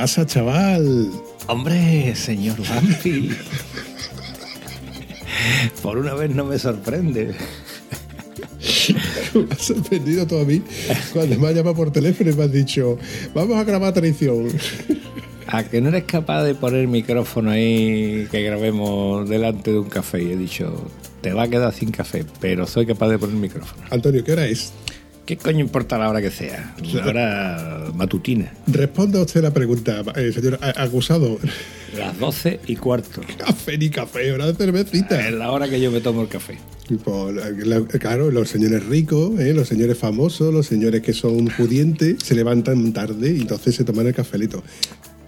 Pasa, chaval? Hombre, señor Bampi. Por una vez no me sorprende. Me has sorprendido todo a mí cuando me has llamado por teléfono y me has dicho, vamos a grabar traición. ¿A que no eres capaz de poner micrófono ahí que grabemos delante de un café? Y he dicho, te va a quedar sin café, pero soy capaz de poner micrófono. Antonio, ¿qué hora es? ¿Qué coño importa la hora que sea? Una hora matutina. Responda usted la pregunta, eh, señor acusado. Las 12 y cuarto. Café ni café, hora de cervecita. Es la hora que yo me tomo el café. La- la- claro, los señores ricos, eh, los señores famosos, los señores que son pudientes, se levantan tarde y entonces se toman el cafelito.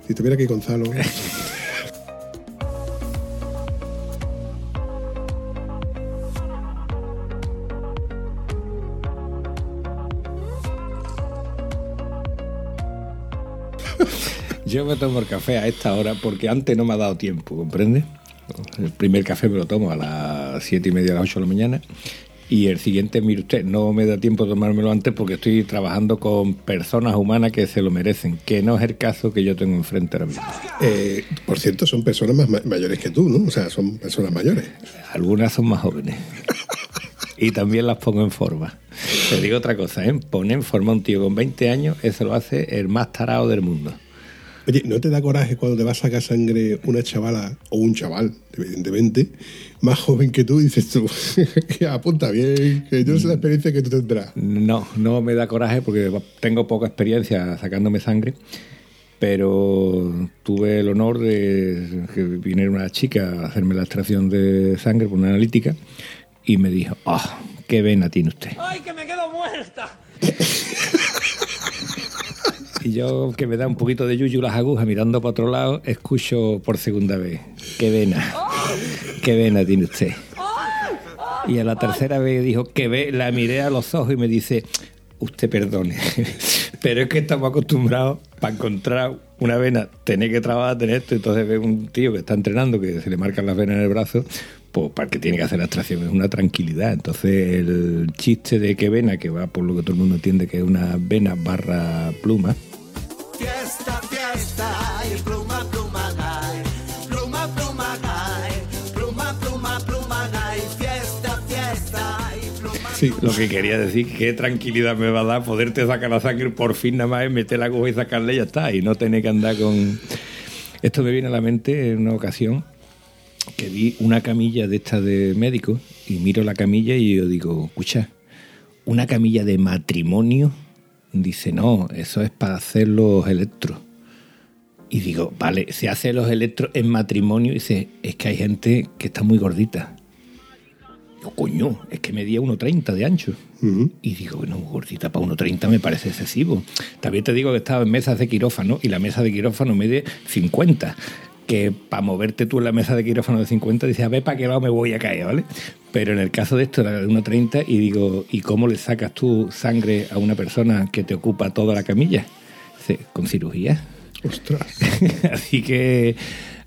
Si tuviera aquí Gonzalo. Yo me tomo el café a esta hora porque antes no me ha dado tiempo, ¿comprende? El primer café me lo tomo a las siete y media, a las 8 de la mañana. Y el siguiente, mire usted, no me da tiempo de tomármelo antes porque estoy trabajando con personas humanas que se lo merecen, que no es el caso que yo tengo enfrente ahora mismo. Eh, por cierto, son personas más ma- mayores que tú, ¿no? O sea, son personas mayores. Algunas son más jóvenes. Y también las pongo en forma. Te digo otra cosa, ¿eh? Poner en forma a un tío con 20 años, eso lo hace el más tarado del mundo. Oye, ¿no te da coraje cuando te va a sacar sangre una chavala o un chaval, evidentemente, más joven que tú y dices tú, que apunta bien, que yo no sé la experiencia que tú tendrás? No, no me da coraje porque tengo poca experiencia sacándome sangre, pero tuve el honor de que viniera una chica a hacerme la extracción de sangre por una analítica y me dijo, ¡ah, qué vena tiene usted! ¡Ay, que me quedo muerta! Y yo, que me da un poquito de yuyu las agujas mirando para otro lado, escucho por segunda vez, ¡qué vena! ¡Qué vena tiene usted! Y a la tercera vez dijo que ve, la miré a los ojos y me dice, usted perdone, pero es que estamos acostumbrados para encontrar una vena, tener que trabajar, tener esto, entonces ve un tío que está entrenando, que se le marcan las venas en el brazo, pues para que tiene que hacer la extracción, es una tranquilidad. Entonces el chiste de que vena, que va por lo que todo el mundo entiende que es una vena barra pluma, Fiesta, fiesta, y pluma, pluma, hay. Pluma, pluma, hay. Pluma, pluma, pluma, hay. Fiesta, fiesta, y pluma. Sí, Lo que quería decir, qué tranquilidad me va a dar poderte sacar la sangre por fin nada más, es meter la aguja y sacarle y ya está, y no tener que andar con... Esto me viene a la mente en una ocasión que vi una camilla de esta de médico y miro la camilla y yo digo, escucha, una camilla de matrimonio, dice, no, eso es para hacer los electros. Y digo, vale, se hace los electros en matrimonio y dice, es que hay gente que está muy gordita. Digo, coño, es que medía 1,30 de ancho. Y digo, bueno, gordita para 1,30 me parece excesivo. También te digo que estaba en mesas de quirófano y la mesa de quirófano mide 50. Que para moverte tú en la mesa de quirófano de 50 dices, a ver para qué lado me voy a caer, ¿vale? Pero en el caso de esto era de 1,30 y digo, ¿y cómo le sacas tú sangre a una persona que te ocupa toda la camilla? Dice, con cirugía. ostras. Así que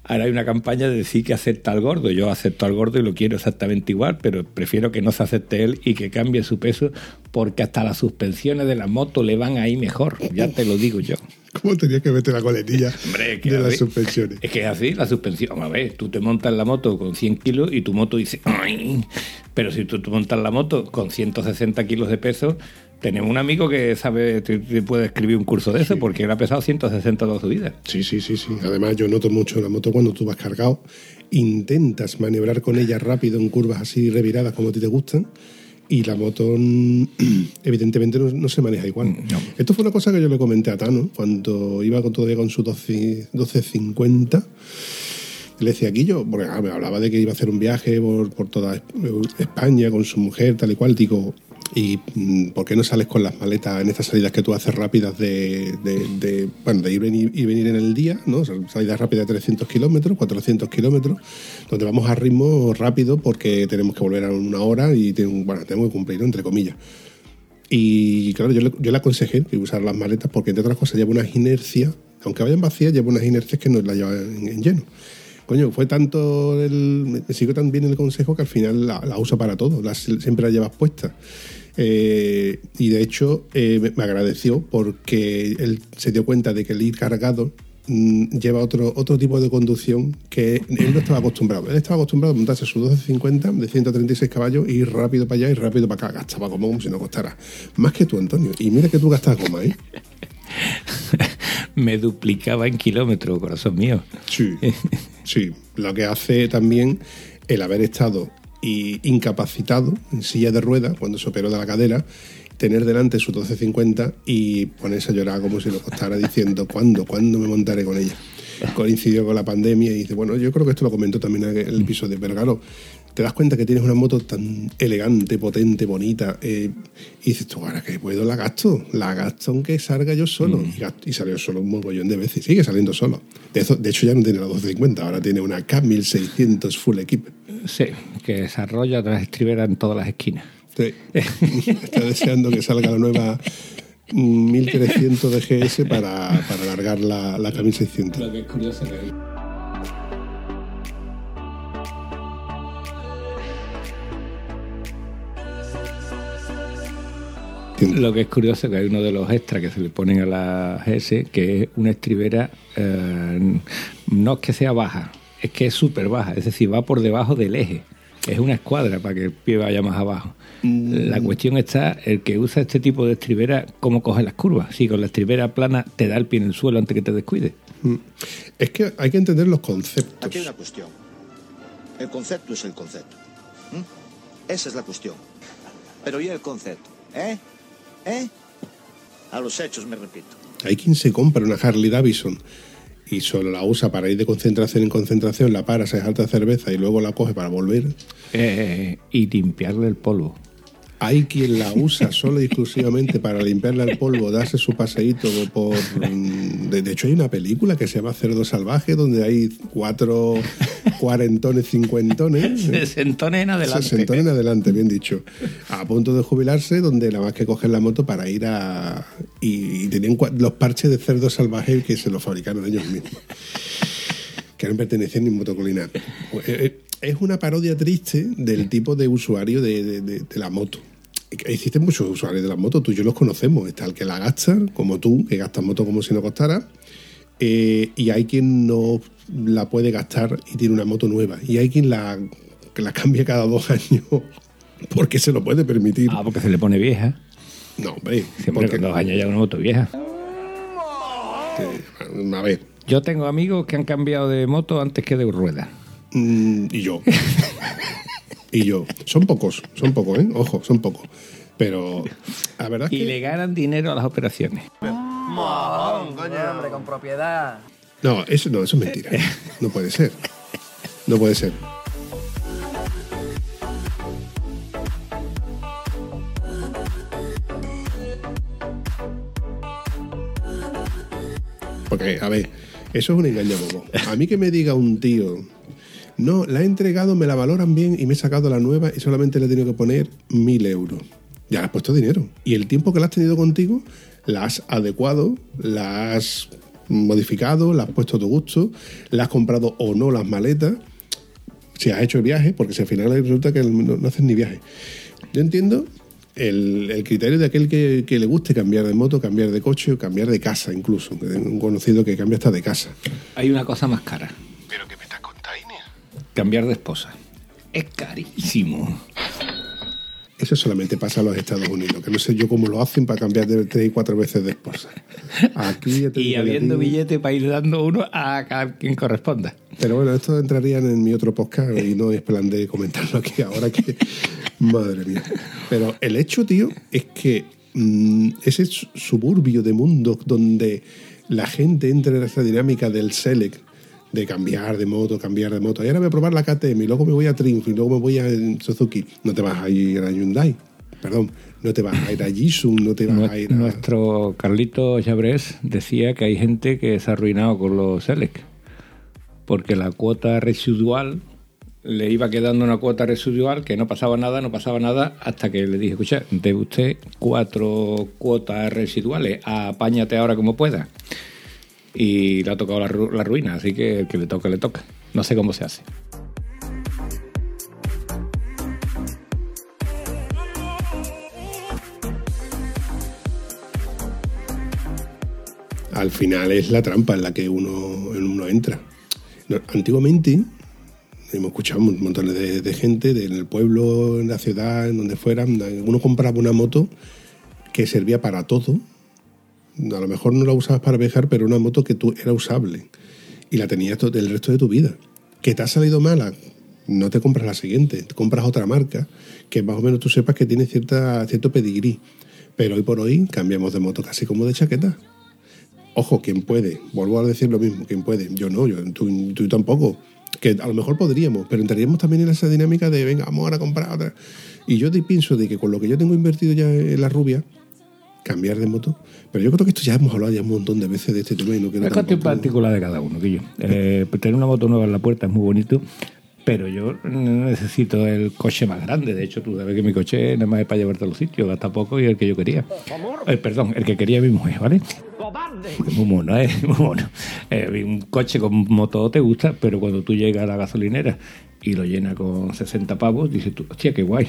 ahora hay una campaña de decir que acepta al gordo. Yo acepto al gordo y lo quiero exactamente igual, pero prefiero que no se acepte él y que cambie su peso porque hasta las suspensiones de la moto le van ahí mejor. Ya te lo digo yo. ¿Cómo tenía que meter la coletilla Hombre, que de las ver, suspensiones? Es que es así, la suspensión. A ver, tú te montas la moto con 100 kilos y tu moto dice, ¡ay! Pero si tú te montas la moto con 160 kilos de peso, tenemos un amigo que sabe, te, te puede escribir un curso de eso porque él ha pesado 160 toda su vida. Sí, sí, sí, sí. Además, yo noto mucho la moto cuando tú vas cargado. Intentas maniobrar con ella rápido en curvas así reviradas como a ti te gustan. Y la moto, mm, evidentemente, no, no se maneja igual. No. Esto fue una cosa que yo le comenté a Tano cuando iba con, todavía con su 12, 1250. Y le decía, aquí yo, porque ah, me hablaba de que iba a hacer un viaje por, por toda España con su mujer, tal y cual. Digo, ¿y mm, por qué no sales con las maletas en estas salidas que tú haces rápidas de, bueno, de ir y venir en el día, ¿no? Salidas rápidas de 300 kilómetros, 400 kilómetros, donde vamos a ritmo rápido porque tenemos que volver a una hora y bueno, tenemos que cumplir, entre comillas. Y claro, yo le, yo le aconsejé usar las maletas porque, entre otras cosas, lleva unas inercias, aunque vayan vacías, lleva unas inercias que no las lleva en, en lleno. Coño, fue tanto el. Me siguió tan bien el consejo que al final la, la uso para todo, siempre la llevas puesta. Eh, y de hecho, eh, me, agradeció porque él se dio cuenta de que el ir cargado mm, lleva otro, otro tipo de conducción que él no estaba acostumbrado. Él estaba acostumbrado a montarse su 1250 de 136 caballos y ir rápido para allá y rápido para acá. Gastaba como, como si no costara. Más que tú, Antonio. Y mira que tú gastas goma, ¿eh? Me duplicaba en kilómetros, corazón mío. Sí, sí. Lo que hace también el haber estado y incapacitado en silla de ruedas cuando se operó de la cadera, tener delante su 1250 y ponerse a llorar como si lo costara diciendo ¿cuándo? ¿cuándo me montaré con ella? Coincidió con la pandemia y dice, bueno, yo creo que esto lo comentó también en el episodio, pero claro, te das cuenta que tienes una moto tan elegante, potente, bonita, eh, y dices tú, ahora que puedo, la gasto, la gasto aunque salga yo solo. Y, gasto- y salió solo un mogollón de veces, sigue saliendo solo. De, eso- de hecho, ya no tiene la 1250, ahora tiene una K1600 Full Equip. Sí, que desarrolla las estriberas en todas las esquinas. Sí. Está deseando que salga la nueva mm, 1300 de GS para, para alargar la, la K1600. Lo que es curioso que Lo que es curioso que hay uno de los extras que se le ponen a la GS, que es una estribera, eh, no es que sea baja, es que es súper baja, es decir, va por debajo del eje. Es una escuadra para que el pie vaya más abajo. La cuestión está, el que usa este tipo de estribera, ¿cómo coge las curvas? Si con la estribera plana te da el pie en el suelo antes que te descuides. Mm. Es que hay que entender los conceptos. Aquí hay una cuestión. El concepto es el concepto. ¿Mm? Esa es la cuestión. Pero ¿y el concepto? ¿Eh? ¿Eh? A los hechos me repito. Hay quien se compra una Harley Davidson y solo la usa para ir de concentración en concentración, la para, se salta cerveza y luego la coge para volver. Eh, y limpiarle el polvo. Hay quien la usa solo y exclusivamente para limpiarle el polvo, darse su paseíto por... mm, De, hecho, hay una película que se llama Cerdo Salvaje, donde hay cuatro cuarentones, cincuentones. Sesentones en adelante. Sesentones en adelante, bien dicho. A punto de jubilarse, donde nada más que cogen la moto para ir a... Y, y tenían los parches de cerdo salvaje que se los fabricaron ellos mismos. Que no pertenecían ni motocolina. Es una parodia triste del tipo de usuario de, de- de- de la moto. Existen muchos usuarios de la moto, tú y yo los conocemos. Está el que la gasta, como tú, que gastas moto como si no costara. Eh, y hay quien no la puede gastar y tiene una moto nueva. Y hay quien la, que la cambia cada dos años porque se lo puede permitir. Ah, porque se le pone vieja. No, hombre. Siempre porque- con dos años ya una moto vieja. que- a ver. Yo tengo amigos que han cambiado de moto antes que de rueda. Mm, y yo. y yo. Son pocos, son pocos, ¿eh? Ojo, son pocos. Pero la verdad es Y que... le ganan dinero a las operaciones. Hombre, con propiedad. No, eso no, eso es mentira. No puede ser. No puede ser. Porque, a ver, eso es un engaño bobo. A mí que me diga un tío, no, la he entregado, me la valoran bien y me he sacado la nueva y solamente le he tenido que poner mil euros. Ya le has puesto dinero. Y el tiempo que la has tenido contigo, la has adecuado, la has modificado, la has puesto a tu gusto, la has comprado o no las maletas, si has hecho el viaje, porque si al final resulta que no, haces ni viaje. Yo entiendo el, criterio de aquel que, le guste cambiar de moto, cambiar de coche o cambiar de casa incluso. Un conocido que cambia hasta de casa. Hay una cosa más cara. Cambiar de esposa. Es carísimo. Eso solamente pasa en los Estados Unidos, que no sé yo cómo lo hacen para cambiar de tres y cuatro veces de esposa. Aquí ya te Y habiendo billete para ir dando uno a cada quien corresponda. Pero bueno, esto entraría en mi otro podcast y no es plan de comentarlo aquí ahora que... Madre mía. Pero el hecho, tío, es que mm, ese su- suburbio de mundo donde la gente entra en esa dinámica del select, de cambiar de moto, cambiar de moto. Y ahora voy a probar la KTM y luego me voy a Triumph y luego me voy a Suzuki. No te vas a ir a Hyundai, perdón, no te vas a ir a Jisoo, no te vas a ir a... Nuestro Carlito Chabrés decía que hay gente que se ha arruinado con los Select, porque la cuota residual le iba quedando una cuota residual que no pasaba nada, no pasaba nada, hasta que le dije, escucha, debe usted cuatro cuotas residuales, apáñate ahora como pueda. Y le ha tocado la, ru- la ruina, así que el que le toca, le toca. No sé cómo se hace. al final es la trampa en la que uno, uno entra. Antiguamente hemos escuchado un montón de, de gente de- en el pueblo, en la ciudad, en donde fuera, uno compraba una moto que servía para todo. A lo mejor no la usabas para viajar, pero una moto que tú era usable y la tenías todo el resto de tu vida. Que te ha salido mala, no te compras la siguiente, te compras otra marca que más o menos tú sepas que tiene cierta, cierto pedigrí. Pero hoy por hoy cambiamos de moto casi como de chaqueta. Ojo, quien puede, vuelvo a decir lo mismo, quien puede. Yo no, yo, tú, tú tampoco. Que a lo mejor podríamos, pero entraríamos también en esa dinámica de, venga, vamos ahora a comprar otra. Y yo pienso de que con lo que yo tengo invertido ya en la rubia, cambiar de moto. Pero yo creo que esto ya hemos hablado ya un montón de veces de este tema y no quiero Es cuestión particular de cada uno, que yo. Eh, tener una moto nueva en la puerta es muy bonito, pero yo no necesito el coche más grande. De hecho, tú sabes que mi coche nada más es para llevarte a los sitios, gasta poco y el que yo quería. Eh, perdón, el que quería mi mujer, ¿vale? Muy mono, ¿eh? Muy mono. Eh, un coche con motor te gusta, pero cuando tú llegas a la gasolinera y lo llena con 60 pavos, dices tú, hostia, qué guay.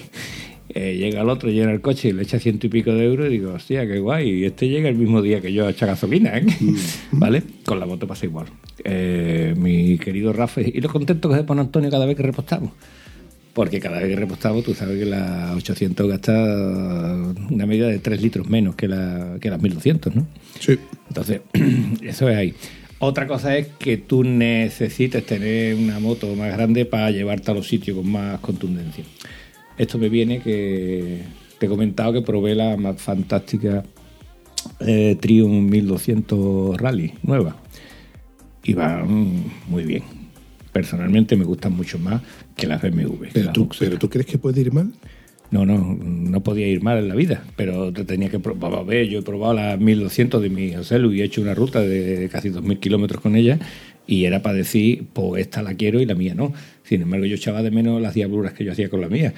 Eh, llega el otro, llena el coche y le echa ciento y pico de euros y digo, hostia, qué guay. Y este llega el mismo día que yo a echar gasolina, ¿eh? ¿Vale? Con la moto pasa igual. Eh, mi querido Rafa, y lo contento que se pone Antonio cada vez que repostamos. Porque cada vez que repostamos, tú sabes que la 800 gasta una media de 3 litros menos que, la, que las 1200, ¿no? Sí. Entonces, eso es ahí. Otra cosa es que tú necesites tener una moto más grande para llevarte a los sitios con más contundencia. Esto me viene que te he comentado que probé la más fantástica eh, Triumph 1200 Rally nueva. Y va mm, muy bien. Personalmente me gustan mucho más que las BMW. Pero las tú, pero tú crees que puede ir mal? No, no, no podía ir mal en la vida, pero te tenía que probar. A ver, yo he probado las 1200 de mi Celu y he hecho una ruta de casi 2000 kilómetros con ella y era para decir, pues esta la quiero y la mía no. Sin embargo, yo echaba de menos las diabluras que yo hacía con la mía.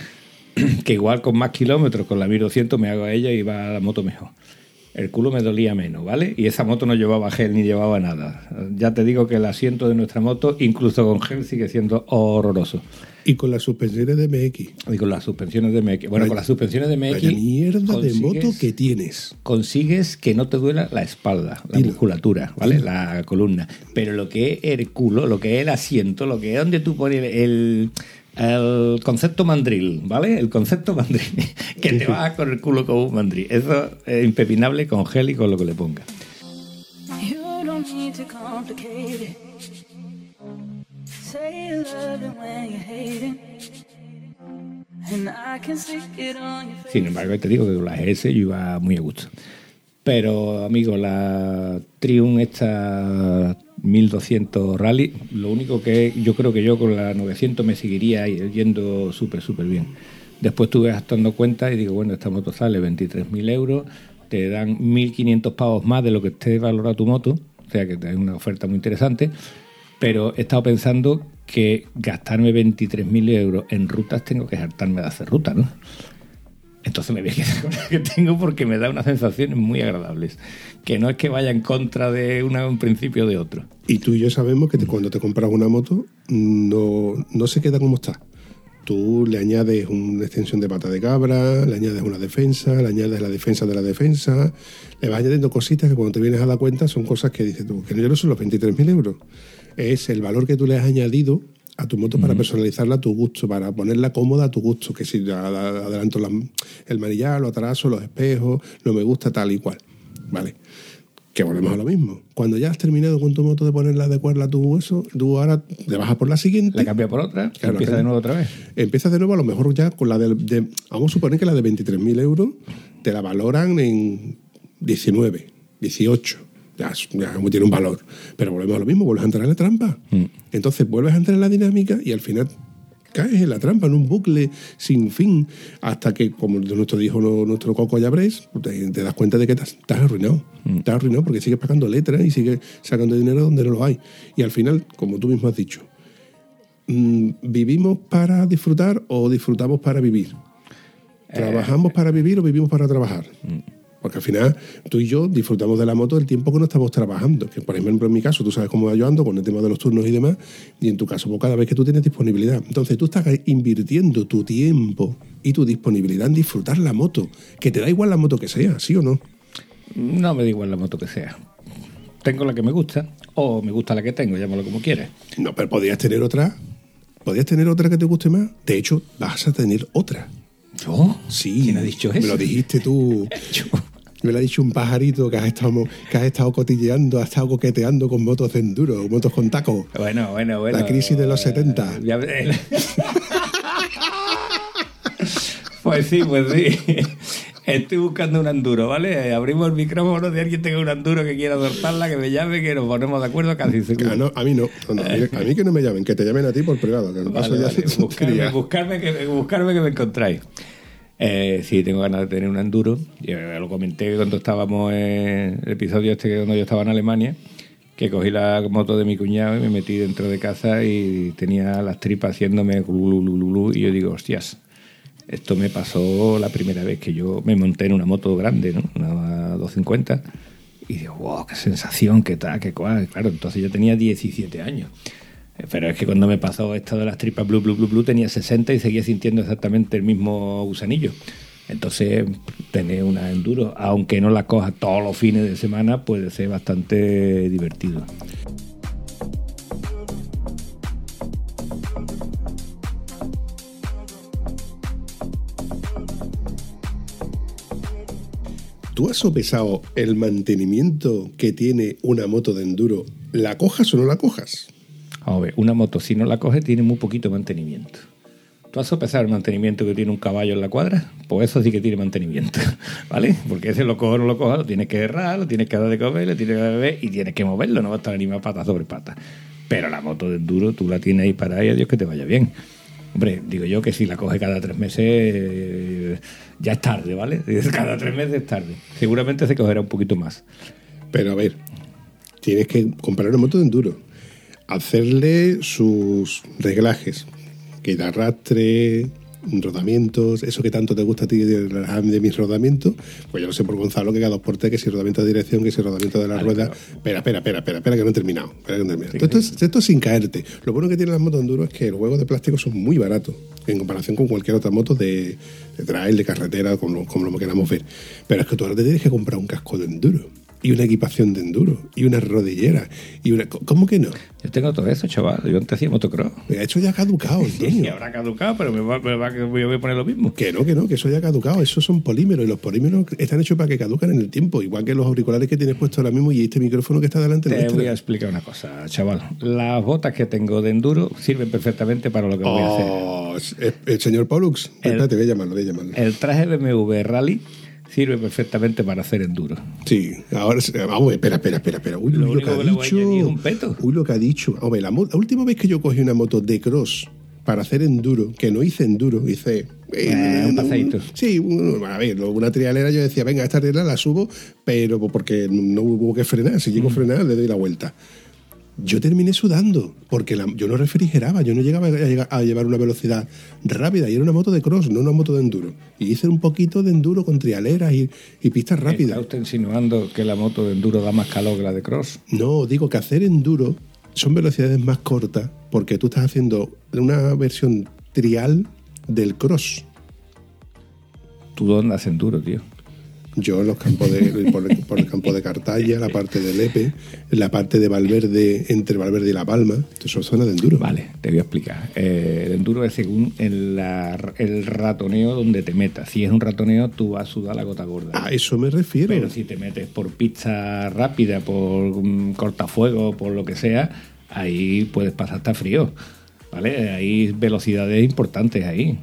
que igual con más kilómetros, con la 1200 me hago a ella y va la moto mejor. El culo me dolía menos, ¿vale? Y esa moto no llevaba gel ni llevaba nada. Ya te digo que el asiento de nuestra moto, incluso con gel, sigue siendo horroroso. Y con las suspensiones de MX. Y con las suspensiones de MX. Bueno, Vaya- con las suspensiones de MX. Vaya mierda de moto que tienes. Consigues que no te duela la espalda, la Dilo. musculatura, ¿vale? La columna. Pero lo que es el culo, lo que es el asiento, lo que es donde tú pones el, el concepto mandril, ¿vale? El concepto mandril. que te vas con el culo como un mandril. Eso es impepinable con gel y con lo que le face. Sin embargo, te digo que con la GS yo iba muy a gusto. Pero, amigo, la Triumph esta 1200 Rally, lo único que yo creo que yo con la 900 me seguiría yendo súper, súper bien. Después tuve gastando cuenta y digo, bueno, esta moto sale 23.000 euros, te dan 1.500 pavos más de lo que esté valorada tu moto, o sea que es una oferta muy interesante, pero he estado pensando que gastarme 23.000 euros en rutas tengo que hartarme de hacer rutas, ¿no? Entonces me voy a quedar con la que tengo porque me da unas sensaciones muy agradables. Que no es que vaya en contra de una, un principio o de otro. Y tú y yo sabemos que te- cuando te compras una moto no, no se queda como está. Tú le añades una extensión de pata de cabra, le añades una defensa, le añades la defensa de la defensa, le vas añadiendo cositas que cuando te vienes a la cuenta son cosas que dices tú, que no son los 23.000 euros. Es el valor que tú le has añadido a tu moto para personalizarla a tu gusto, para ponerla cómoda a tu gusto, que si adelanto la- el manillar, lo atraso, los espejos, no me gusta tal y cual. Vale. Que volvemos a lo mismo. Cuando ya has terminado con tu moto de ponerla, adecuarla a tu eso, tú ahora te bajas por la siguiente. La cambia por otra, Claro, empieza claro. de nuevo otra vez. Empiezas de nuevo a lo mejor ya con la de, de- vamos a suponer que la de 23.000 euros te la valoran en 19, 18, ya, tiene un valor. Pero volvemos a lo mismo, vuelves a entrar en la trampa. Entonces vuelves a entrar en la dinámica y al final caes en la trampa, en un bucle sin fin, hasta que, como nuestro dijo nuestro Coco Llabrés, te, te das cuenta de que estás, estás arruinado. Estás arruinado porque sigues pagando letras y sigues sacando dinero donde no lo hay. Y al final, como tú mismo has dicho, mm, ¿vivimos para disfrutar o disfrutamos para vivir? ¿Trabajamos para vivir o vivimos para trabajar? Porque al final tú y yo disfrutamos de la moto el tiempo que no estamos trabajando. Que por ejemplo en mi caso tú sabes cómo yo ando con el tema de los turnos y demás. Y en tu caso pues, cada vez que tú tienes disponibilidad. Entonces tú estás invirtiendo tu tiempo y tu disponibilidad en disfrutar la moto. Que te da igual la moto que sea, ¿sí o no? No me da igual la moto que sea. Tengo la que me gusta o me gusta la que tengo, llámalo como quieras. No, pero podrías tener otra. Podrías tener otra que te guste más. De hecho, vas a tener otra. ¿Yo? Sí. ¿Quién ha dicho Me eso? lo dijiste tú. Me lo ha dicho un pajarito que has estado, que has estado cotilleando, has estado coqueteando con motos de enduro, motos con taco. Bueno, bueno, bueno. La crisis de los 70. Ya- Pues sí, pues sí. Estoy buscando un enduro, ¿vale? Abrimos el micrófono de alguien tenga un enduro que quiera adoptarla, que me llame, que nos ponemos de acuerdo casi seguro. Ah, no, a mí no. No, no, a, mí, a mí que no me llamen, que te llamen a ti por privado, que no paso Vale, ya Buscarme, buscarme que, buscarme que me encontráis. Eh, sí, tengo ganas de tener un enduro. Yo lo comenté cuando estábamos en el episodio este cuando yo estaba en Alemania, que cogí la moto de mi cuñado y me metí dentro de casa y tenía las tripas haciéndome y yo digo, hostias, esto me pasó la primera vez que yo me monté en una moto grande, ¿no? Una 250. Y digo, wow, qué sensación, qué tal, qué cual. Claro, entonces yo tenía 17 años. Pero es que cuando me pasó esto de las tripas blue, blue, blue, blue, tenía 60 y seguía sintiendo exactamente el mismo gusanillo. Entonces, tener una enduro, aunque no la coja todos los fines de semana, puede ser bastante divertido. ¿Tú has sopesado el mantenimiento que tiene una moto de enduro? ¿La cojas o no la cojas? Vamos a ver, una moto, si no la coge, tiene muy poquito mantenimiento. ¿Tú has sopesado el mantenimiento que tiene un caballo en la cuadra? Pues eso sí que tiene mantenimiento, ¿vale? Porque ese lo cojo o no lo coja, lo tienes que errar, lo tienes que dar de comer, lo tienes que beber y tienes que moverlo, no va a estar animado pata sobre pata. Pero la moto de enduro, tú la tienes ahí para ahí, a Dios que te vaya bien. Hombre, digo yo que si la coge cada tres meses, eh, ya es tarde, ¿vale? Cada tres meses es tarde. Seguramente se cogerá un poquito más. Pero a ver, tienes que comprar una moto de enduro, hacerle sus reglajes, que da arrastre, rodamientos, eso que tanto te gusta a ti de, de mis rodamientos, pues yo no sé por Gonzalo que cada dos por tres, que si rodamiento de dirección, que si rodamiento de la rueda. Espera, espera, espera, espera, espera, que no he terminado. Espera que no he terminado. Sí, esto, es, esto es sin caerte. Lo bueno que tienen las motos de enduro es que los huevos de plástico son muy baratos en comparación con cualquier otra moto de, de trail, de carretera, como, como lo queramos ver. Pero es que tú ahora te tienes que comprar un casco de enduro y una equipación de enduro y una rodillera y una... ¿Cómo que no? Yo tengo todo eso, chaval. Yo antes hacía motocross. Eso ya ha caducado, Antonio. habrá caducado, pero me va, me va- voy a poner lo mismo. Que no, que no, que eso ya ha caducado. Esos son polímeros y los polímeros están hechos para que caducan en el tiempo, igual que los auriculares que tienes puestos ahora mismo y este micrófono que está delante Te voy a explicar una cosa, chaval. Las botas que tengo de enduro sirven perfectamente para lo que voy a hacer. Oh, el, el señor Pollux. El- Espérate, voy a llamarlo, voy a llamarlo. El traje BMW Rally sirve perfectamente para hacer enduro. Sí, ahora vamos, espera, espera, espera, espera. Uy, Lo uy, lo, único que ha dicho. un peto. Uy, lo que ha dicho. Hombre, la, la última vez que yo cogí una moto de cross para hacer enduro, que no hice enduro, hice. Eh, un paseíto. Sí, un- a ver, una trialera yo decía, venga, esta trialera la subo, pero porque no hubo que frenar. Si Mm. llego a frenar, le doy la vuelta. Yo terminé sudando, porque la- yo no refrigeraba, yo no llegaba a llevar una velocidad rápida, y era una moto de cross, no una moto de enduro. Y hice un poquito de enduro con trialeras y, y pistas rápidas. ¿Está usted insinuando que la moto de enduro da más calor que la de cross? No, digo que hacer enduro son velocidades más cortas porque tú estás haciendo una versión trial del cross. ¿Tú dónde haces enduro, tío? Yo en los campos de, por, el, por el campo de Cartaya, la parte de Lepe, la parte de Valverde, entre Valverde y La Palma, esto son zonas de enduro. Vale, te voy a explicar. Eh, el enduro es según el, ratoneo donde te metas. Si es un ratoneo, tú vas a sudar la gota gorda. A eso me refiero. Pero si te metes por pista rápida, por mm, cortafuego, por lo que sea, ahí puedes pasar hasta frío. ¿Vale? Hay velocidades importantes ahí.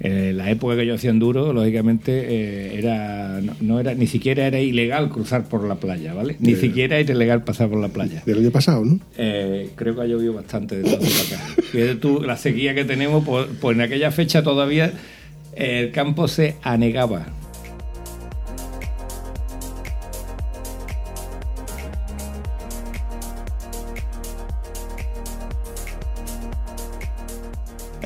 Eh, la época que yo hacía enduro, lógicamente, eh, era, no, no era ni siquiera era ilegal cruzar por la playa, ¿vale? Ni siquiera era ilegal pasar por la playa. Del año pasado, ¿no? Eh, creo que ha llovido bastante de acá. Fíjate tú, la sequía que tenemos, pues, pues en aquella fecha todavía eh, el campo se anegaba.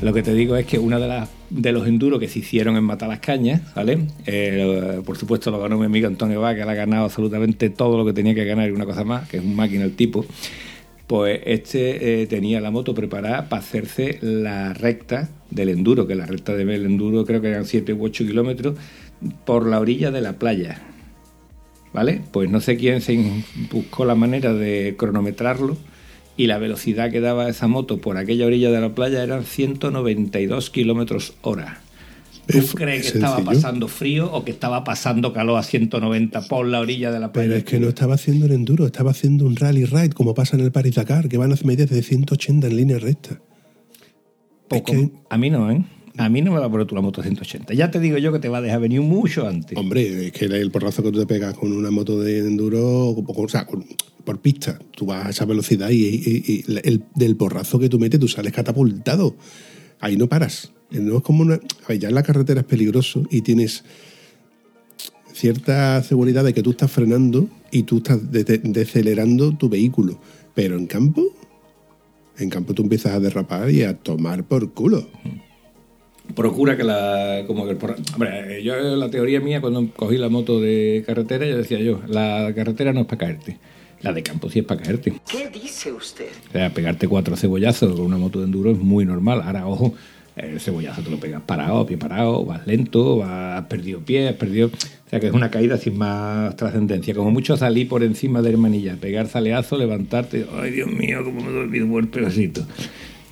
Lo que te digo es que una de los enduros que se hicieron en Matalascañas, ¿vale? Eh, por supuesto lo ganó mi amigo Antonio Vá, que le ha ganado absolutamente todo lo que tenía que ganar y una cosa más, que es un máquina el tipo. Pues este eh, tenía la moto preparada para hacerse la recta del enduro, que la recta del enduro creo que eran 7 u 8 kilómetros, por la orilla de la playa. ¿Vale? Pues no sé quién se buscó la manera de cronometrarlo y la velocidad que daba esa moto por aquella orilla de la playa eran 192 kilómetros hora. ¿Tú Es- crees es que estaba pasando frío o que estaba pasando calor a 190 por la orilla de la playa? Pero es que no estaba haciendo el enduro, estaba haciendo un rally ride como pasa en el Paris Dakar, que van a medidas de 180 en línea recta. Es que- A mí no, ¿eh? A mí no me va a poner tú la moto 180. Ya te digo yo que te va a dejar venir mucho antes. Hombre, es que el porrazo que tú te pegas con una moto de enduro, o, sea, por pista, tú vas a esa velocidad y, el, del porrazo que tú metes, tú sales catapultado. Ahí no paras. No es como una. ya en la carretera es peligroso y tienes cierta seguridad de que tú estás frenando y tú estás de- de- decelerando tu vehículo. Pero en campo, en campo tú empiezas a derrapar y a tomar por culo. Procura que la. Como que el Hombre, yo la teoría mía cuando cogí la moto de carretera, yo decía yo, la carretera no es para caerte. La de campo sí es para caerte. ¿Qué dice usted? O sea, pegarte cuatro cebollazos con una moto de enduro es muy normal. Ahora, ojo, el cebollazo te lo pegas parado, pie parado, vas lento, vas, has perdido pie, has perdido... O sea, que es una caída sin más trascendencia. Como mucho salir por encima de hermanilla, pegar zaleazo, levantarte... ¡Ay, Dios mío, cómo me he dormido por el pedacito!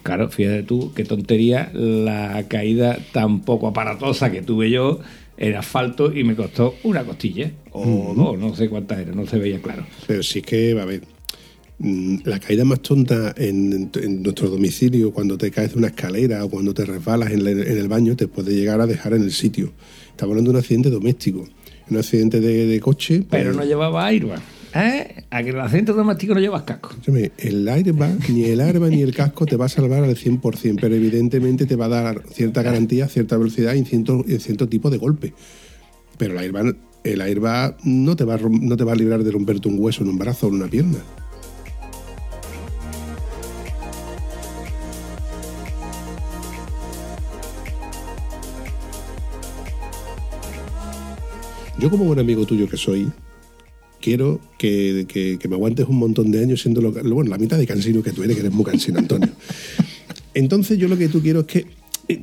Claro, fíjate tú, qué tontería la caída tan poco aparatosa que tuve yo en asfalto y me costó una costilla o dos, no sé cuántas eran, no se veía claro. Pero sí es que, a ver, mm, la caída más tonta en, en nuestro domicilio, cuando te caes de una escalera o cuando te resbalas en, la- en el baño, te puede llegar a dejar en el sitio. Estamos hablando de un accidente doméstico, un accidente de, de coche. pues, Pero no llevaba airbag. ¿Eh? A que el accidente doméstico no llevas casco. El airbag, ni el airbag ni el casco te va a salvar al 100%, pero evidentemente te va a dar cierta garantía, cierta velocidad y cierto, tipo de golpe. Pero el airbag, el airbag no, te va a, no te va a librar de romperte un hueso en un brazo o en una pierna. Yo como buen amigo tuyo que soy, quiero que, que- que me aguantes un montón de años siendo lo, lo- bueno, la mitad de cansino que tú eres, que eres muy cansino, Antonio. Entonces yo lo que tú quiero es que... eh,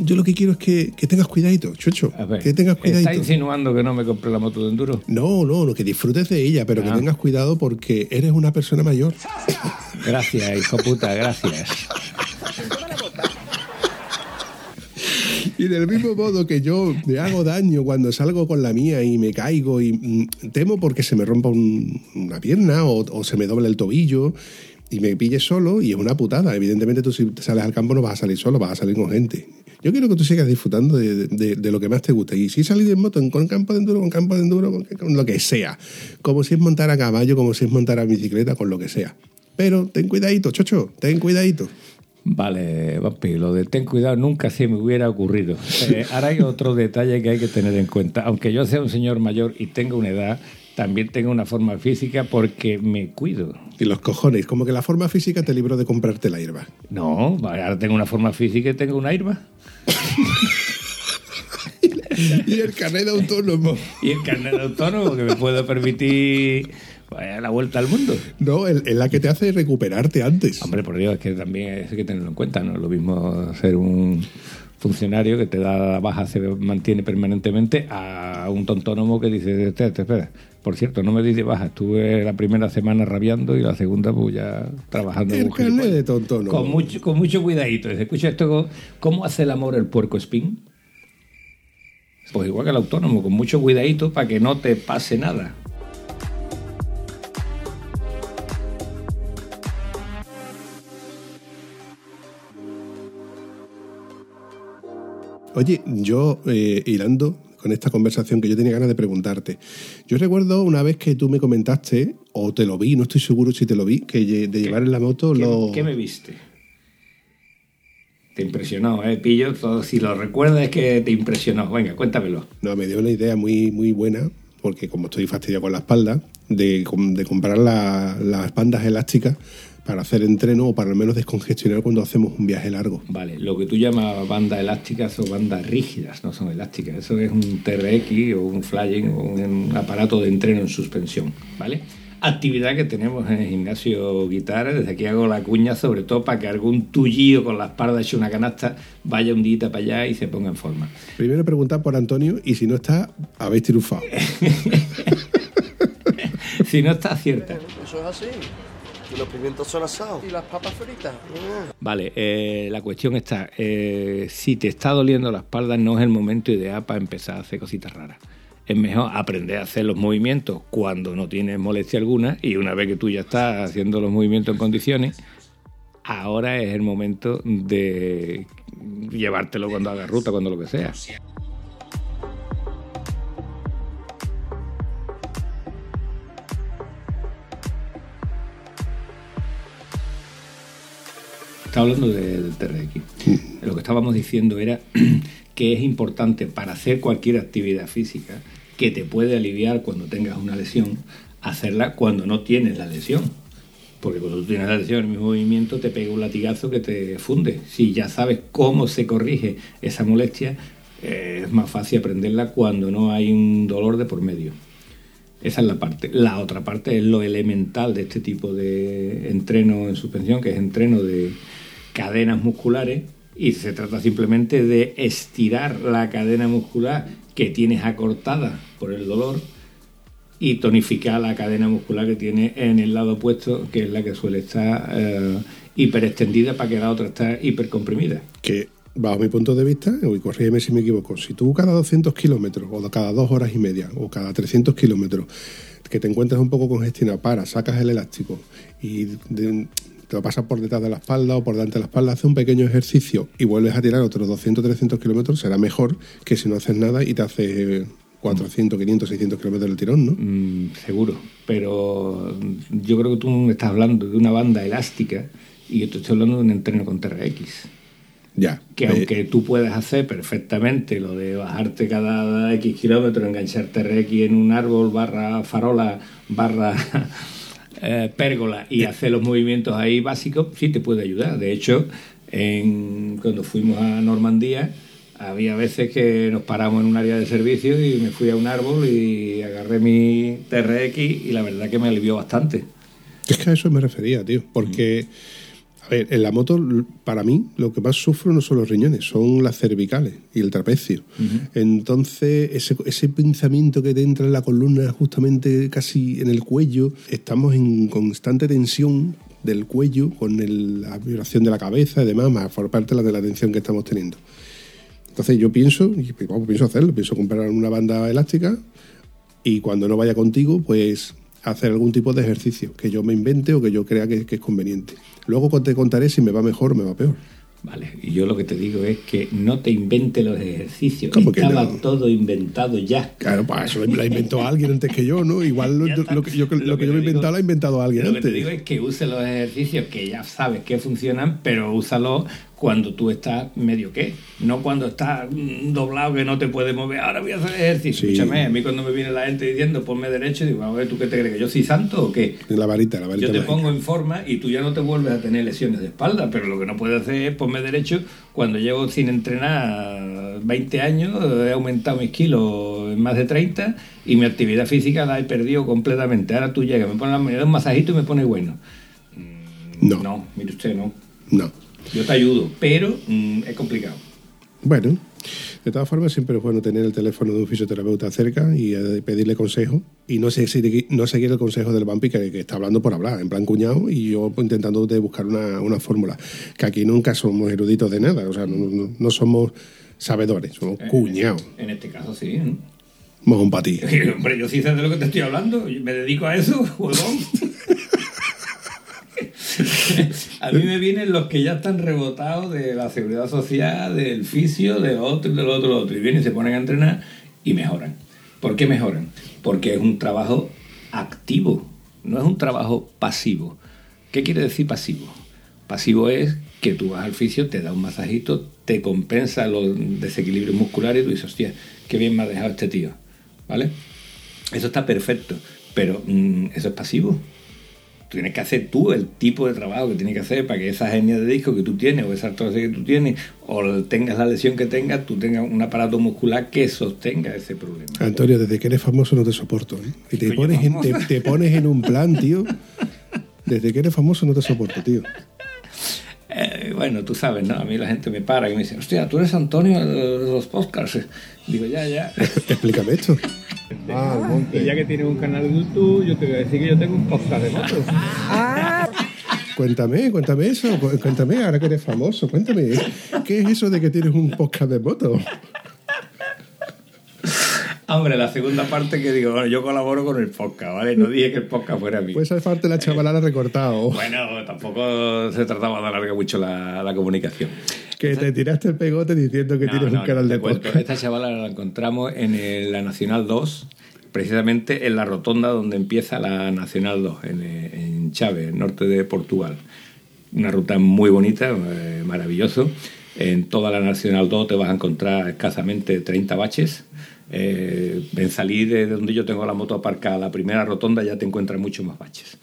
Yo lo que quiero es que, que tengas cuidadito, Chucho. Ver, que tengas ¿Está cuidadito. insinuando que no me compré la moto de enduro? No, no, no, que disfrutes de ella, pero Ah. que tengas cuidado porque eres una persona mayor. Gracias, hijo puta, gracias. Y del mismo modo que yo me hago daño cuando salgo con la mía y me caigo y mm, temo porque se me rompa un- una pierna o, o se me dobla el tobillo y me pille solo y es una putada. Evidentemente tú si sales al campo no vas a salir solo, vas a salir con gente. Yo quiero que tú sigas disfrutando de, de- de lo que más te gusta. Y si salir en moto, con campo de enduro, con campo de enduro, con, con lo que sea. Como si es montar a caballo, como si es montar a bicicleta, con lo que sea. Pero ten cuidadito, chocho, ten cuidadito. Vale, Vampi, lo de ten cuidado nunca se me hubiera ocurrido. Eh, ahora hay otro detalle que hay que tener en cuenta. Aunque yo sea un señor mayor y tenga una edad, también tengo una forma física porque me cuido. Y los cojones, como que la forma física te libró de comprarte la hierba. No, ahora tengo una forma física y tengo una irba. y el carnet de autónomo. Y el carnet de autónomo que me puede permitir vaya, la vuelta al mundo. No, es la que te hace recuperarte antes. Hombre, por Dios, es que también hay que tenerlo en cuenta, ¿no? Lo mismo ser un funcionario que te da la baja, se mantiene permanentemente, a un tontónomo que dice, espera, espera. Por cierto, no me di de baja, estuve la primera semana rabiando y la segunda pues ya trabajando El carnet de tontónomo. Con mucho, con mucho cuidadito. Escucha esto, ¿cómo hace el amor el puerco espín? Pues igual que el autónomo, con mucho cuidadito para que no te pase nada. Oye, yo, eh, hilando con esta conversación que yo tenía ganas de preguntarte, yo recuerdo una vez que tú me comentaste, o te lo vi, no estoy seguro si te lo vi, que de llevar en la moto ¿Qué, los... qué me viste? Te impresionó, ¿eh, Pillo? Todo- si lo recuerdas es que te impresionó. Venga, cuéntamelo. No, me dio una idea muy, muy buena, porque como estoy fastidiado con la espalda, de, de comprar la- las bandas elásticas para hacer entreno o para al menos descongestionar cuando hacemos un viaje largo. Vale, lo que tú llamas bandas elásticas son bandas rígidas, no son elásticas. Eso es un TRX o un flying o un aparato de entreno en suspensión, ¿vale? Actividad que tenemos en el gimnasio guitarra. Desde aquí hago la cuña, sobre todo para que algún tullío con la espalda hecho una canasta vaya un día para allá y se ponga en forma. Primero preguntar por Antonio y si no está, habéis triunfado. Si no está cierta. Eso es así. Y los pimientos son asados. Y las papas fritas. Vale, eh, la cuestión está, eh, si te está doliendo la espalda no es el momento ideal para empezar a hacer cositas raras. Es mejor aprender a hacer los movimientos cuando no tienes molestia alguna y una vez que tú ya estás haciendo los movimientos en condiciones, ahora es el momento de llevártelo cuando hagas ruta, cuando lo que sea. Estaba hablando del TRX. Lo que estábamos diciendo era que es importante para hacer cualquier actividad física que te puede aliviar cuando tengas una lesión, hacerla cuando no tienes la lesión. Porque cuando tú tienes la lesión, el mismo movimiento te pega un latigazo que te funde. Si ya sabes cómo se corrige esa molestia, eh, es más fácil aprenderla cuando no hay un dolor de por medio. Esa es la parte. La otra parte es lo elemental de este tipo de entreno en suspensión, que es entreno de cadenas musculares y se trata simplemente de estirar la cadena muscular que tienes acortada por el dolor y tonificar la cadena muscular que tiene en el lado opuesto, que es la que suele estar eh, hiperextendida para que la otra está hipercomprimida. Que, bajo mi punto de vista, y corrígeme si me equivoco, si tú cada 200 kilómetros, o cada dos horas y media, o cada 300 kilómetros, que te encuentras un poco congestionado, para, sacas el elástico y de- te lo pasas por detrás de la espalda o por delante de la espalda, haces un pequeño ejercicio y vuelves a tirar otros 200, 300 kilómetros, será mejor que si no haces nada y te haces eh, 400, 500, 600 kilómetros del tirón, ¿no? Mm, seguro, pero yo creo que tú me estás hablando de una banda elástica y yo te estoy hablando de un entreno con TRX. Ya. Que Eh, aunque tú puedas hacer perfectamente lo de bajarte cada X kilómetros, enganchar TRX en un árbol, barra farola, barra eh, pérgola y hacer los movimientos ahí básicos, sí te puede ayudar. De hecho, en, cuando fuimos a Normandía, había veces que nos paramos en un área de servicio y me fui a un árbol y agarré mi TRX y la verdad que me alivió bastante. Es que a eso me refería, tío. Porque, a ver, en la moto, para mí, lo que más sufro no son los riñones, son las cervicales y el trapecio. Entonces, ese, ese pensamiento que te entra en la columna, justamente casi en el cuello, estamos en constante tensión del cuello con el- la vibración de la cabeza y demás, más por parte de la, de la tensión que estamos teniendo. Entonces, yo pienso, y vamos, pienso hacerlo, pienso comprar una banda elástica y cuando no vaya contigo, pues hacer algún tipo de ejercicio que yo me invente o que yo crea que, que es conveniente. Luego te contaré si me va mejor o me va peor. Vale, y yo lo que te digo es que no te invente los ejercicios. ¿Cómo que Estaba no? todo inventado ya. Claro, para eso lo ha inventado alguien antes que yo, ¿no? Igual lo, lo que yo, lo Lo que yo me he inventado lo ha inventado alguien Lo que te antes. digo es que use los ejercicios que ya sabes que funcionan, pero úsalo cuando tú estás medio qué. No cuando estás doblado que no te puedes mover. Ahora voy a hacer ejercicio. Sí. Escúchame, a mí cuando me viene la gente diciendo ponme derecho, digo, a ver, ¿tú qué te crees? ¿Que yo soy santo o qué? La varita, la varita. Yo te mágica. pongo en forma y tú ya no te vuelves a tener lesiones de espalda, pero lo que no puedes hacer es ponme derecho cuando llevo sin entrenar 20 años, he aumentado mis kilos en más de 30 y mi actividad física la he perdido completamente. Ahora tú llegas, me pones me das un masajito y me pone bueno. No. No, mire usted, no. No. Yo te ayudo, pero mm, es complicado. Bueno, de todas formas, siempre es bueno tener el teléfono de un fisioterapeuta cerca y eh, pedirle consejo. Y no sé si no seguir el consejo del vampi que, que está hablando por hablar, en plan cuñado, y yo intentando de buscar una, una fórmula. Que aquí nunca somos eruditos de nada, o sea, no, no- no somos sabedores, somos cuñados. En este caso sí. ¿eh? Mojón para ti. Hombre, yo sí sé de lo que te estoy hablando. Me dedico a eso, huevón. A mí me vienen los que ya están rebotados de la seguridad social, del fisio, de otro, del otro, del otro. Y vienen se ponen a entrenar y mejoran. ¿Por qué mejoran? Porque es un trabajo activo, no es un trabajo pasivo. ¿Qué quiere decir pasivo? Pasivo es que tú vas al fisio, te da un masajito, te compensa los desequilibrios musculares y tú dices, hostia, qué bien me ha dejado este tío. ¿Vale? Eso está perfecto, pero mm, eso es pasivo. Tienes que hacer tú el tipo de trabajo que tienes que hacer para que esa hernia de disco que tú tienes o esa artrosis que tú tienes o tengas la lesión que tengas, tú tengas un aparato muscular que sostenga ese problema. Antonio, desde que eres famoso no te soporto. ¿eh? Y te pones, en, te pones en un plan, tío. Desde que eres famoso no te soporto, tío. Eh, bueno, tú sabes, ¿no? A mí la gente me para y me dice, hostia, tú eres Antonio de los podcasts. Digo, ya, ya. Explícame esto. Y ya que tienes un canal de YouTube, yo te voy a decir que yo tengo un podcast de motos. Cuéntame, cuéntame eso. cu- Cuéntame, ahora que eres famoso, cuéntame. ¿Qué es eso de que tienes un podcast de moto? Hombre, la segunda parte que digo, bueno, yo colaboro con el podcast, ¿vale? No dije que el podcast fuera mío. Pues esa parte la chavalada recortado. Bueno, tampoco se trataba de alargar mucho la, la comunicación. Que te tiraste el pegote diciendo que No, tienes no, un canal no, de podcast. Esta chavala la encontramos en el- la Nacional 2, precisamente en la rotonda donde empieza la Nacional 2, en, eh, en Chávez, norte de Portugal. Una ruta muy bonita, eh, maravilloso. En toda la Nacional 2 te vas a encontrar escasamente 30 baches. Eh, en salir de donde yo tengo la moto aparcada, la primera rotonda ya te encuentras muchos más baches.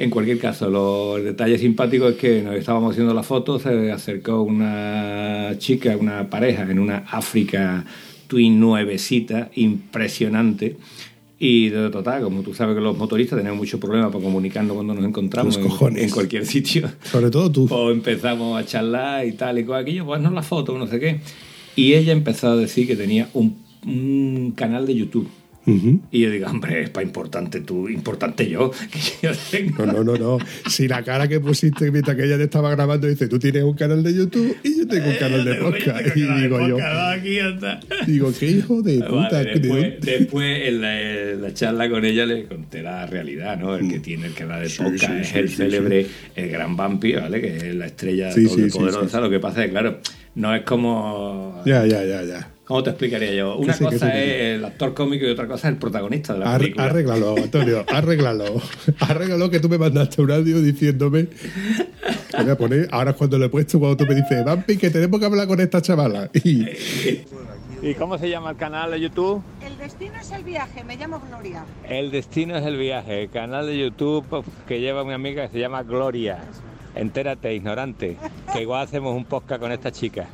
En cualquier caso, lo, el detalle simpático es que nos estábamos haciendo la foto, se acercó una chica, una pareja en una África Twin nuevecita, impresionante. Y de total, como tú sabes que los motoristas tenemos muchos problemas para comunicarnos cuando nos encontramos Los en- en cualquier sitio. Sobre todo tú. Pues empezamos a charlar y tal y cual aquello, pues no la foto, no sé qué. Y ella empezó a decir que tenía un, un canal de YouTube. Y yo digo, hombre, es para importante tú, importante yo, que yo tengo. No, no, no, no. Si la cara que pusiste mientras que ella te estaba grabando dice, tú tienes un canal de YouTube y yo tengo un canal de podcast. Y digo yo, digo, qué hijo de puta. Vale, después, de- después en, la, en la charla con ella le conté la realidad, ¿no? El que tiene el canal de Mm. Sí, podcast sí, es sí, el célebre, el gran Vampi, ¿vale? Que es la estrella sí, Lo que pasa es que, claro, no es como... Ya, ya, ya, ya. ¿Cómo te explicaría yo? Una sí, cosa es el actor cómico y otra cosa es el protagonista de la Ar- película. arréglalo, Antonio, arréglalo. Arréglalo que tú me mandaste un audio diciéndome. Voy a poner, ahora es cuando lo he puesto, cuando tú me dices, Vampi, que tenemos que hablar con esta chavala. Y ¿Y cómo se llama el canal de YouTube? El destino es el viaje, me llamo Gloria. El destino es el viaje, el canal de YouTube que lleva mi amiga que se llama Gloria. Entérate, ignorante, que igual hacemos un podcast con esta chica.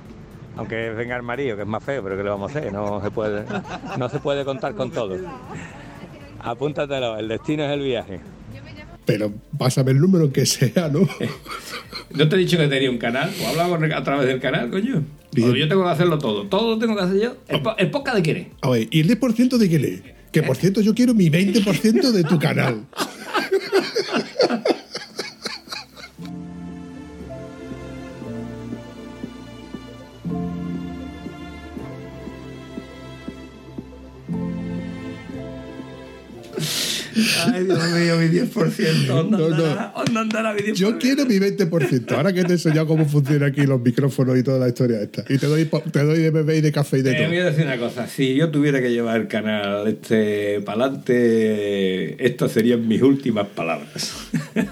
Aunque venga el marido, que es más feo, pero que le vamos a hacer? No se puede, no se puede contar con todo. Apúntatelo, el destino es el viaje. Pero pásame el número que sea, ¿no? ¿No te he dicho que tenía un canal? ¿O hablaba con- a través del canal, coño? Yo tengo que hacerlo todo. Todo lo tengo que hacer yo. ¿El, po- el podcast de quién es? A ver, ¿y el 10% de qué lee? Que por cierto, yo quiero mi 20% de tu canal. Ay, Dios mío, mi 10%. ¿Dónde No, no. andará? ¿Dónde andará mi 10%? Yo quiero mi 20%. Ahora que te he enseñado cómo funcionan aquí los micrófonos y toda la historia esta. Y te doy, po- te doy de bebé y de café y de Te voy todo. a decir una cosa, si yo tuviera que llevar el canal este para adelante, estas serían mis últimas palabras.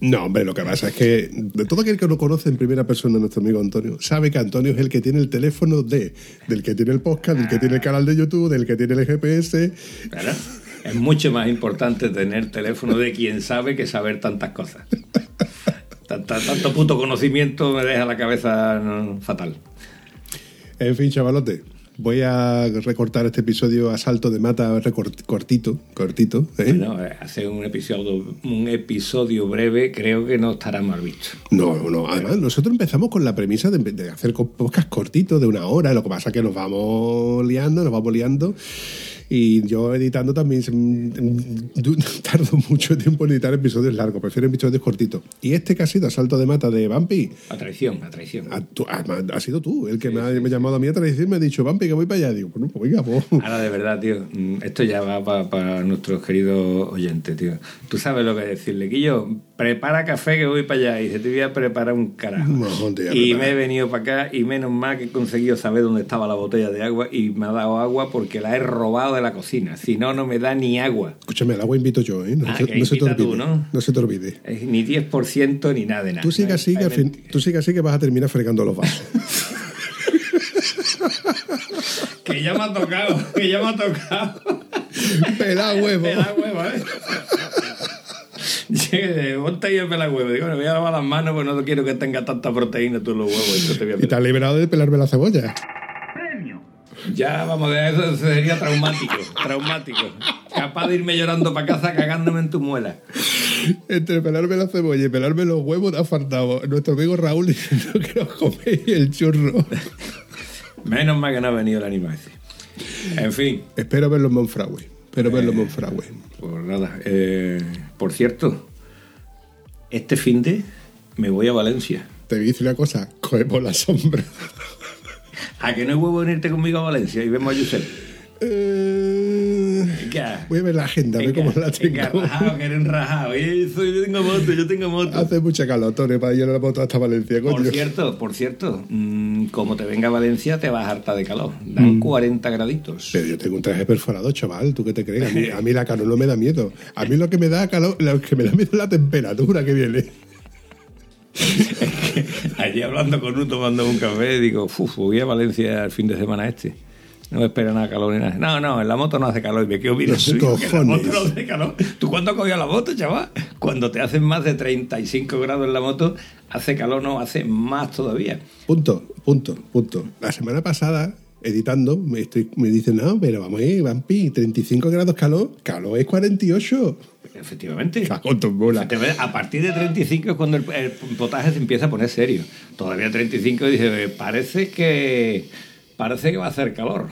No, hombre, lo que pasa es que de todo aquel que lo conoce en primera persona, nuestro amigo Antonio, sabe que Antonio es el que tiene el teléfono de, del que tiene el podcast, del que tiene el canal de YouTube, del que tiene el GPS. Claro. Es mucho más importante tener teléfono de quien sabe que saber tantas cosas. Tanto puto conocimiento me deja la cabeza no, fatal. En fin, chavalote, voy a recortar este episodio a salto de mata recort- cortito, cortito. ¿eh? Bueno, eh, hacer un episodio, un episodio breve creo que no estará mal visto. No, no, además nosotros empezamos con la premisa de, de hacer podcast cortitos de una hora, lo que pasa es que nos vamos liando, nos vamos liando. Y yo editando también mm, du- tardo mucho tiempo en editar episodios largos, prefiero episodios cortitos. Y este que ha sido Asalto de Mata de Vampi, A traición, a traición. ha, tú- ha- ha sido tú el que me, ha, me ha llamado a mí a tradición y me ha dicho, Vampi, que voy para allá. Digo, bueno, pues venga, pues. Ahora de verdad, tío, mm, esto ya va para nuestros queridos oyentes, tío. Tú sabes lo que decirle, Guillo, prepara café que voy para allá. Y dice, te voy a preparar un carajo. Mojón y me he venido para acá y menos mal que he conseguido saber dónde estaba la botella de agua y me ha dado agua porque la he robado de la cocina. Si no, no me da ni agua. Escúchame, el agua invito yo, ¿eh? No, Ah, se, no te olvide. tú, ¿no? se te olvide. Ni 10% ni nada de nada. Tú No hay- así, que fin- tú sigue así que vas a terminar fregando los vasos. Que ya me ha tocado, que ya me ha tocado. Pelá huevo. Da huevo, ¿eh? Llegué, Ponte ahí el pela huevo. Digo, me voy a lavar las manos porque no quiero que tenga tanta proteína tú en los huevos. Entonces te voy a Y te has liberado de pelarme la cebolla. Ya, vamos, de eso sería traumático. Traumático. Capaz de irme llorando para casa cagándome en tu muela. Entre pelarme la cebolla y pelarme los huevos te ha faltado nuestro amigo Raúl diciendo que nos coméis el churro. Menos mal que no ha venido el animal ese. En fin, Espero verlo en Monfragüe. Espero verlo en Monfragüe. pues nada. eh, por cierto, este fin de me voy a Valencia. Te voy a decir una cosa, cogemos la sombra. ¿A que no es huevo venirte conmigo a Valencia y vemos a Josep? Eh, Venga. voy a ver la agenda, a ver cómo la Venga, tengo. rajado, que eres rajado. Oye, soy- yo tengo moto, yo tengo moto. Hace mucha calor, Tony, para ir a la moto hasta Valencia, coño. Por cierto, por cierto, mm, como te venga a Valencia te vas harta de calor. Dan 40 graditos. Pero yo tengo un traje perforado, chaval. ¿Tú qué te crees? A mí, a mí la calor no me da miedo. A mí lo que me da calor, lo que me da miedo es la temperatura que viene. Allí hablando con uno tomando un café, digo, "Uf, voy a Valencia el fin de semana este. No me espera nada calor ni nada. No, no, en la moto no hace calor. Y me quedo digo, que en la moto no hace calor. ¿Tú cuándo has cogido la moto, chaval? Cuando te hacen más de 35 grados en la moto, hace calor, no, hace más todavía. Punto, punto, punto. La semana pasada, editando, me, estoy, me dicen, no, pero vamos a ir, Vampi, 35 grados calor. Calor es 48. Efectivamente. A partir de 35 es cuando el, el potaje se empieza a poner serio. Todavía 35 dice, "Eh, parece que parece que va a hacer calor.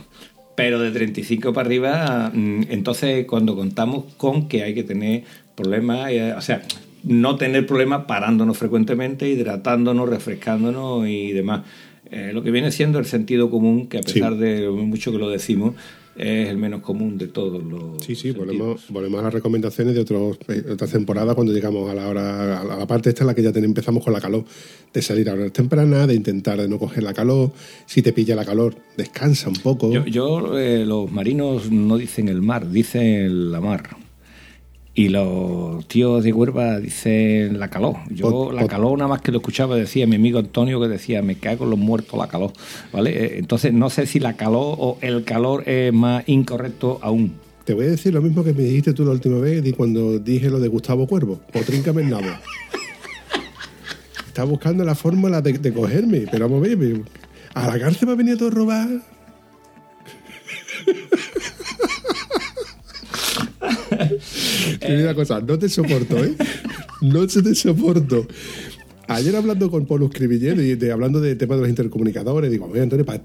Pero de 35 para arriba, mm, entonces cuando contamos con que hay que tener problemas, eh, o sea, no tener problemas parándonos frecuentemente, hidratándonos, refrescándonos y demás. Eh, lo que viene siendo el sentido común, que a Sí. pesar de mucho que lo decimos, es el menos común de todos los. Sí, sí, volvemos, volvemos a las recomendaciones de otros, eh, otras temporadas cuando llegamos a la hora, a la, a la parte esta en la que ya ten- empezamos con la calor, de salir a horas tempranas, de intentar de no coger la calor, si te pilla la calor, descansa un poco. Yo, yo, eh, los marinos no dicen el mar, dicen la mar. Y los tíos de Huerva dicen la calor. Yo Pot- la pot- calor nada más que lo escuchaba decía mi amigo Antonio que decía me cago en los muertos la calor. ¿Vale? Eh, Entonces no sé si la calor o el calor es más incorrecto aún. Te voy a decir lo mismo que me dijiste tú la última vez cuando dije lo de Gustavo Cuervo, o tríncame el nabo. Está buscando la fórmula de, de cogerme, pero vamos a ver, a la cárcel me ha venido todo a robar. Te digo una cosa, no te soporto, ¿eh? No te soporto. Ayer hablando con Polo Escribillero y de- hablando del tema de los intercomunicadores, digo, oye, Antonio, pa-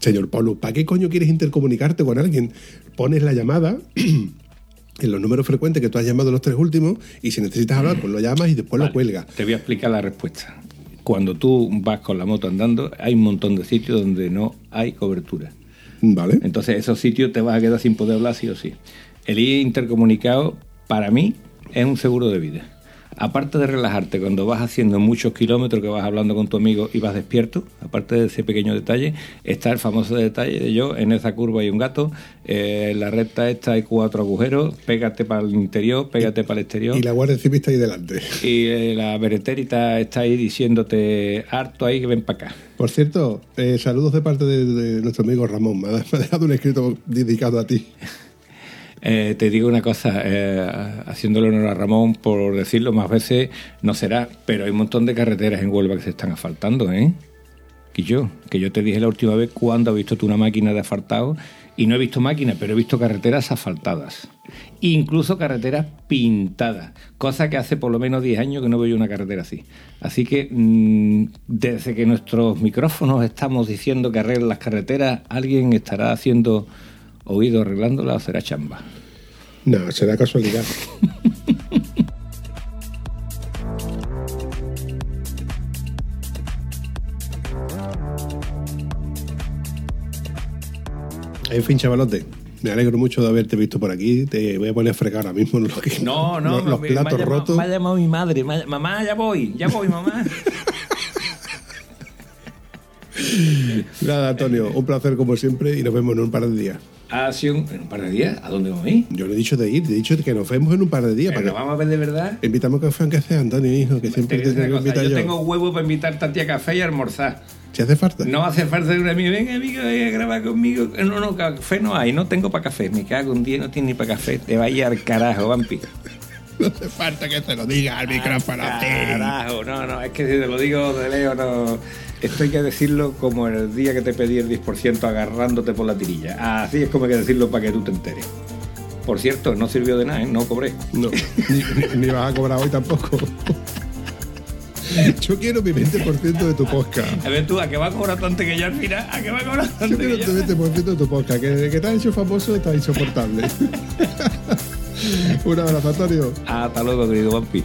señor Polo, ¿para qué coño quieres intercomunicarte con alguien? Pones la llamada en los números frecuentes que tú has llamado los tres últimos y si necesitas hablar, pues lo llamas y después lo cuelgas. Te voy a explicar la respuesta. Cuando tú vas con la moto andando, hay un montón de sitios donde no hay cobertura. Entonces, esos sitios te vas a quedar sin poder hablar sí o sí. El ir intercomunicado, para mí, es un seguro de vida. Aparte de relajarte cuando vas haciendo muchos kilómetros que vas hablando con tu amigo y vas despierto, aparte de ese pequeño detalle, está el famoso detalle de yo, en esa curva hay un gato, eh, en la recta esta hay cuatro agujeros, pégate para el interior, pégate para el exterior. Y la Guardia Civil está ahí delante. Y eh, la beretérita está ahí diciéndote harto ahí que ven para acá. Por cierto, eh, saludos de parte de, de nuestro amigo Ramón. Me ha dejado un escrito dedicado a ti. Eh, te digo una cosa, eh, haciéndole honor a Ramón, por decirlo más veces, no será, pero hay un montón de carreteras en Huelva que se están asfaltando, ¿eh? Que yo, que yo te dije la última vez cuando has visto tú una máquina de asfaltado y no he visto máquinas, pero he visto carreteras asfaltadas. Incluso carreteras pintadas, cosa que hace por lo menos 10 años que no veo una carretera así. Así que mm, desde que nuestros micrófonos estamos diciendo que arreglen las carreteras, alguien estará haciendo oído arreglándolas o será chamba. No, será casualidad. En fin, chavalote, Me alegro mucho de haberte visto por aquí. Te voy a poner a fregar ahora mismo lo que- No, no, los, los me- platos llamado- rotos. Me ha llamado mi madre. ha- mamá, ya voy, ya voy, mamá. Nada, Antonio, un placer como siempre y nos vemos en un par de días. En un par de días. ¿A dónde vamos a ir? Yo le he dicho de ir, te he dicho que nos vemos en un par de días. Pero para que- vamos a ver de verdad. Invitamos a café aunque sea Antonio, hijo, que siempre Te te invitar yo yo. tengo huevo para invitar a ti a café y a almorzar. Si hace falta. No hace falta de amiga, venga amigo, venga a grabar conmigo. No, no, café no hay, no tengo para café. Me cago un día, no tiene ni para café. Te vaya al carajo, vampi. No hace falta que te lo diga al micrófono. Carajo, no, no, es que si te lo digo de Leo, no. Esto hay que decirlo como el día que te pedí el 10% agarrándote por la tirilla. Así es como hay que decirlo para que tú te enteres. Por cierto, no sirvió de nada, ¿eh? no cobré. No, ni, vas a cobrar hoy tampoco. Yo quiero mi 20% de tu podcast. A ver tú, ¿a qué va a cobrar tanto que yo al final? ¿A qué va a cobrar Yo tanto quiero que tu yo? 20% de tu podcast. Que desde que te has hecho famoso está insoportable. Un abrazo, Antonio. Hasta luego, querido vampi.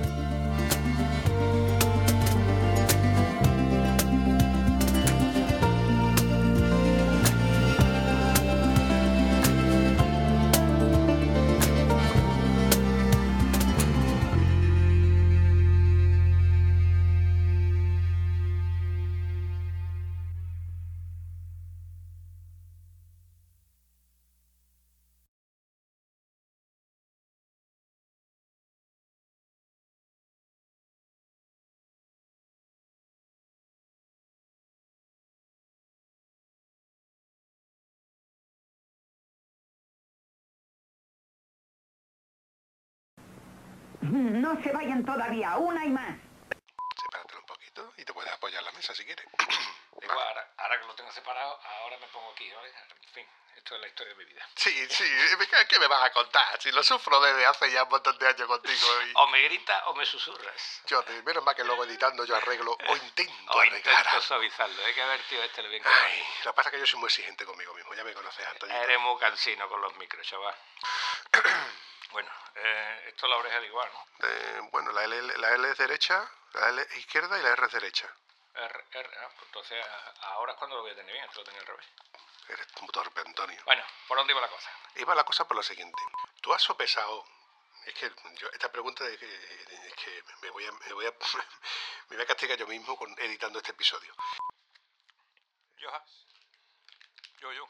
No se vayan todavía, una y más. Sepáratelo un poquito y te puedes apoyar la mesa si quieres. Igual, ahora, ahora que lo tengo separado, ahora me pongo aquí, ¿vale? En fin, esto es la historia de mi vida. Sí, sí. ¿Qué me vas a contar? Si lo sufro desde hace ya un montón de años contigo. Y... O me grita o me susurras. Yo, menos mal que luego editando yo arreglo o intento O arreglar. intento suavizarlo. Hay que ver, tío, este lo bien que Ay, lo que pasa es que yo soy muy exigente conmigo mismo. Ya me conoces, Antonio. Eres muy cansino con los micros, chaval. bueno, eh, esto es la oreja de igual, ¿no? Eh, bueno, la L, la L es derecha, la L es izquierda y la R es derecha. R, R, ah, pues entonces a- ahora es cuando lo voy a tener bien, esto lo tenía al revés. Eres un torpe, Antonio. Bueno, ¿por dónde iba la cosa? Iba la cosa por lo siguiente. Tú has sopesado. Es que yo, esta pregunta es que, es que me, voy a, me, voy a, me voy a castigar yo mismo con, editando este episodio. Yo, yo, yo.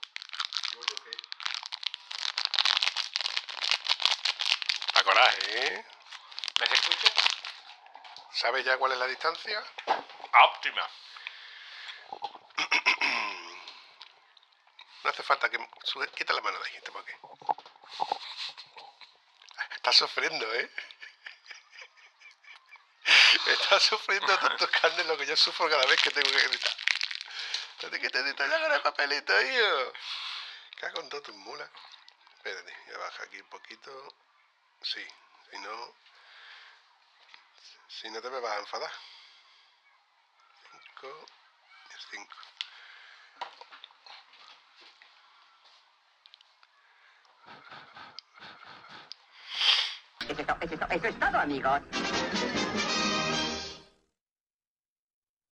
A coraje, ¿eh? ¿Me se escucha? ¿Sabes ya cuál es la distancia? Óptima. No hace falta que... Quita la mano de ahí, ¿este para qué? Estás sufriendo, ¿eh? Estás sufriendo tantos carnes lo que yo sufro cada vez que tengo que editar. No te quites de ya con el papelito, hijo. Cago en todo tus mulas. Espérate, ya baja aquí un poquito. Sí, si no... Si no te me vas a enfadar. Cinco y cinco. Eso es, to- eso es to- eso es todo, amigos.